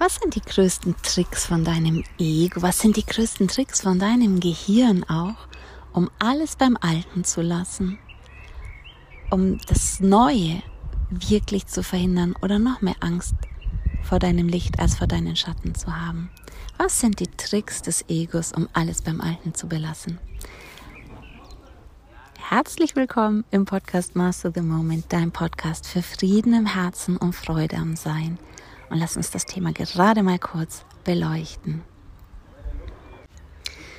Was sind die größten Tricks von deinem Ego? Was sind die größten Tricks von deinem Gehirn auch, um alles beim Alten zu lassen? Um das Neue wirklich zu verhindern oder noch mehr Angst vor deinem Licht als vor deinen Schatten zu haben? Was sind die Tricks des Egos, um alles beim Alten zu belassen? Herzlich willkommen im Podcast Master the Moment, dein Podcast für Frieden im Herzen und Freude am Sein und lass uns das Thema gerade mal kurz beleuchten.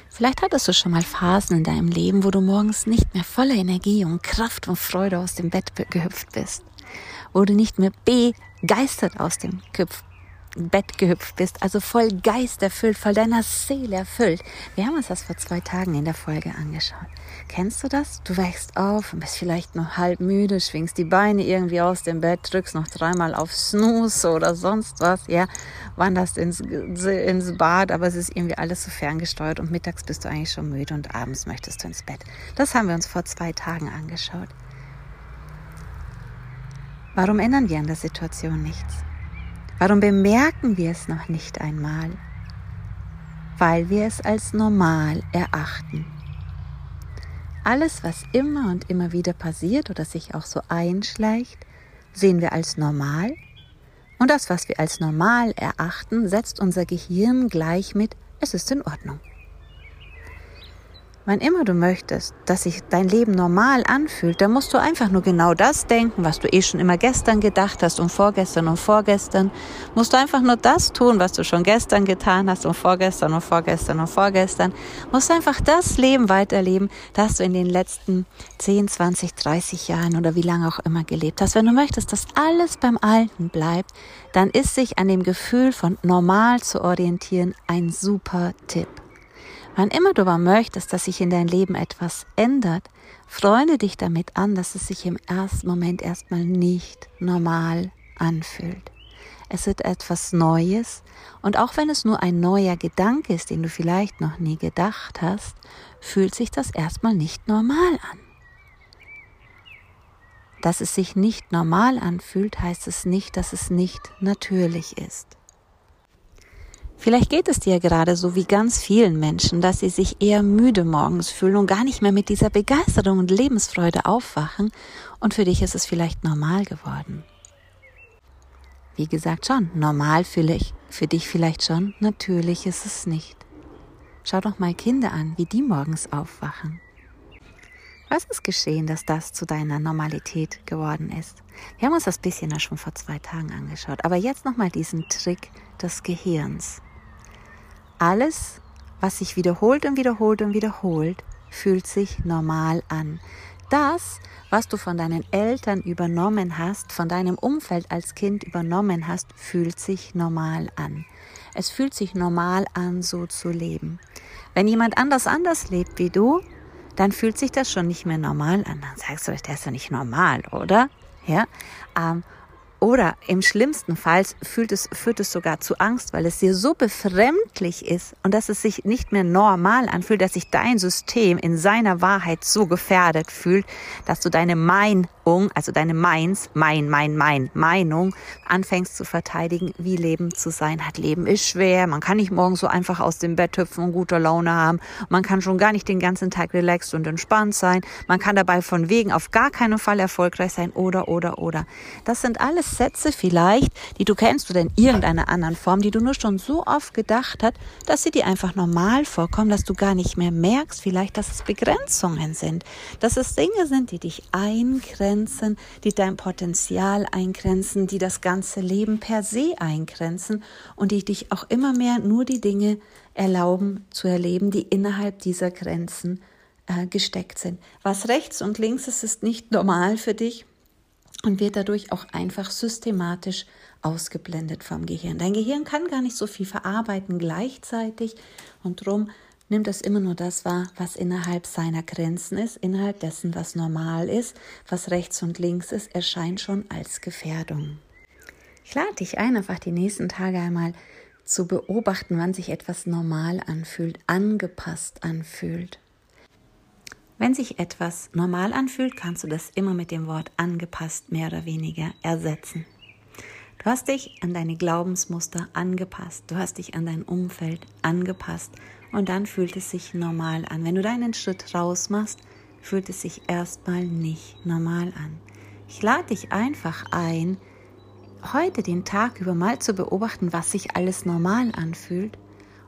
Vielleicht hattest du schon mal Phasen in deinem Leben, wo du morgens nicht mehr voller Energie und Kraft und Freude aus dem Bett gehüpft bist, wo du nicht mehr begeistert aus dem Bett gehüpft bist, also voll Geist erfüllt, voll deiner Seele erfüllt. Wir haben uns das vor zwei Tagen in der Folge angeschaut. Kennst du das? Du wächst auf und bist vielleicht noch halb müde, schwingst die Beine irgendwie aus dem Bett, drückst noch dreimal auf Snooze oder sonst was, ja, wanderst ins, ins Bad, aber es ist irgendwie alles so ferngesteuert und mittags bist du eigentlich schon müde und abends möchtest du ins Bett. Das haben wir uns vor zwei Tagen angeschaut. Warum ändern wir an der Situation nichts? Warum bemerken wir es noch nicht einmal? Weil wir es als normal erachten. Alles, was immer und immer wieder passiert oder sich auch so einschleicht, sehen wir als normal. Und das, was wir als normal erachten, setzt unser Gehirn gleich mit, es ist in Ordnung. Wann immer du möchtest, dass sich dein Leben normal anfühlt, dann musst du einfach nur genau das denken, was du eh schon immer gestern gedacht hast und vorgestern und vorgestern. Musst du einfach nur das tun, was du schon gestern getan hast und vorgestern und vorgestern und vorgestern. Musst einfach das Leben weiterleben, das du in den letzten 10, 20, 30 Jahren oder wie lange auch immer gelebt hast. Wenn du möchtest, dass alles beim Alten bleibt, dann ist sich an dem Gefühl von normal zu orientieren ein super Tipp. Wann immer du aber möchtest, dass sich in dein Leben etwas ändert, freunde dich damit an, dass es sich im ersten Moment erstmal nicht normal anfühlt. Es wird etwas Neues und auch wenn es nur ein neuer Gedanke ist, den du vielleicht noch nie gedacht hast, fühlt sich das erstmal nicht normal an. Dass es sich nicht normal anfühlt, heißt es nicht, dass es nicht natürlich ist. Vielleicht geht es dir gerade so wie ganz vielen Menschen, dass sie sich eher müde morgens fühlen und gar nicht mehr mit dieser Begeisterung und Lebensfreude aufwachen und für dich ist es vielleicht normal geworden. Wie gesagt schon, normal fühle ich für dich vielleicht schon, natürlich ist es nicht. Schau doch mal Kinder an, wie die morgens aufwachen. Was ist geschehen, dass das zu deiner Normalität geworden ist? Wir haben uns das bisschen ja schon vor zwei Tagen angeschaut, aber jetzt nochmal diesen Trick des Gehirns. Alles, was sich wiederholt und wiederholt und wiederholt, fühlt sich normal an. Das, was du von deinen Eltern übernommen hast, von deinem Umfeld als Kind übernommen hast, fühlt sich normal an. Es fühlt sich normal an, so zu leben. Wenn jemand anders anders lebt wie du, dann fühlt sich das schon nicht mehr normal an. Dann sagst du, der ist doch nicht normal, oder? Ja. Oder im schlimmsten Fall fühlt es, führt es sogar zu Angst, weil es dir so befremdlich ist und dass es sich nicht mehr normal anfühlt, dass sich dein System in seiner Wahrheit so gefährdet fühlt, dass du deine Mein Meinung, also deine Meins, mein, mein, mein Meinung, anfängst zu verteidigen, wie Leben zu sein hat. Leben ist schwer, man kann nicht morgen so einfach aus dem Bett hüpfen und gute Laune haben. Man kann schon gar nicht den ganzen Tag relaxed und entspannt sein. Man kann dabei von wegen auf gar keinen Fall erfolgreich sein oder, oder, oder. Das sind alles Sätze vielleicht, die du kennst oder in irgendeiner anderen Form, die du nur schon so oft gedacht hast, dass sie dir einfach normal vorkommen, dass du gar nicht mehr merkst, vielleicht, dass es Begrenzungen sind, dass es Dinge sind, die dich eingrenzen die dein Potenzial eingrenzen, die das ganze Leben per se eingrenzen und die dich auch immer mehr nur die Dinge erlauben zu erleben, die innerhalb dieser Grenzen äh, gesteckt sind. Was rechts und links ist, ist nicht normal für dich und wird dadurch auch einfach systematisch ausgeblendet vom Gehirn. Dein Gehirn kann gar nicht so viel verarbeiten gleichzeitig und drum nimmt es immer nur das wahr, was innerhalb seiner Grenzen ist, innerhalb dessen, was normal ist, was rechts und links ist, erscheint schon als Gefährdung. Ich lade dich ein, einfach die nächsten Tage einmal zu beobachten, wann sich etwas normal anfühlt, angepasst anfühlt. Wenn sich etwas normal anfühlt, kannst du das immer mit dem Wort angepasst mehr oder weniger ersetzen. Du hast dich an deine Glaubensmuster angepasst, du hast dich an dein Umfeld angepasst und dann fühlt es sich normal an. Wenn du deinen Schritt raus machst, fühlt es sich erstmal nicht normal an. Ich lade dich einfach ein, heute den Tag über mal zu beobachten, was sich alles normal anfühlt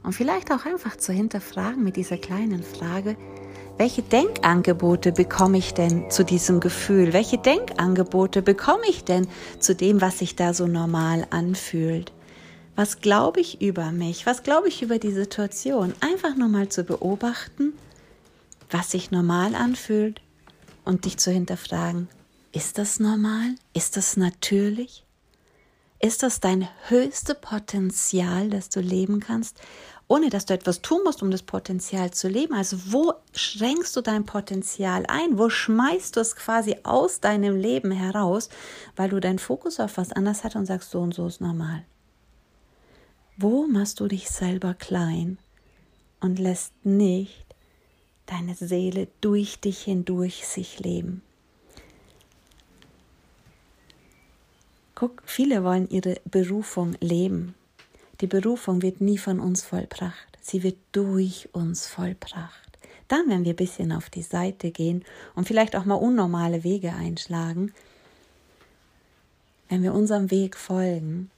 und vielleicht auch einfach zu hinterfragen mit dieser kleinen Frage, welche Denkangebote bekomme ich denn zu diesem Gefühl? Welche Denkangebote bekomme ich denn zu dem, was sich da so normal anfühlt? Was glaube ich über mich? Was glaube ich über die Situation? Einfach nur mal zu beobachten, was sich normal anfühlt und dich zu hinterfragen, ist das normal? Ist das natürlich? Ist das dein höchste Potenzial, das du leben kannst, ohne dass du etwas tun musst, um das Potenzial zu leben? Also wo schränkst du dein Potenzial ein? Wo schmeißt du es quasi aus deinem Leben heraus, weil du deinen Fokus auf was anderes hast und sagst, so und so ist normal? Wo machst du dich selber klein und lässt nicht deine Seele durch dich hindurch sich leben? Guck, viele wollen ihre Berufung leben. Die Berufung wird nie von uns vollbracht. Sie wird durch uns vollbracht. Dann, wenn wir ein bisschen auf die Seite gehen und vielleicht auch mal unnormale Wege einschlagen, wenn wir unserem Weg folgen,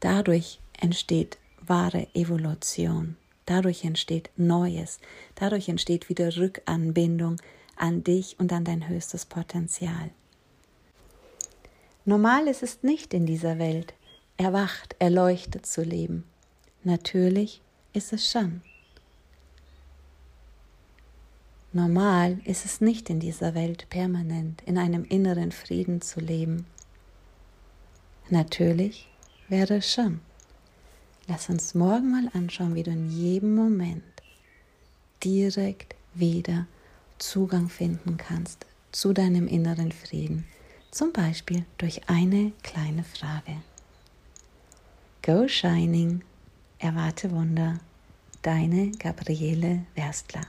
dadurch entsteht wahre Evolution. Dadurch entsteht Neues. Dadurch entsteht wieder Rückanbindung an dich und an dein höchstes Potenzial. Normal ist es nicht in dieser Welt, erwacht, erleuchtet zu leben. Natürlich ist es schon. Normal ist es nicht in dieser Welt permanent in einem inneren Frieden zu leben. Natürlich wäre es schon. Lass uns morgen mal anschauen, wie du in jedem Moment direkt wieder Zugang finden kannst zu deinem inneren Frieden zum Beispiel durch eine kleine Frage. Go Shining, erwarte Wunder, deine Gabriele Werstler.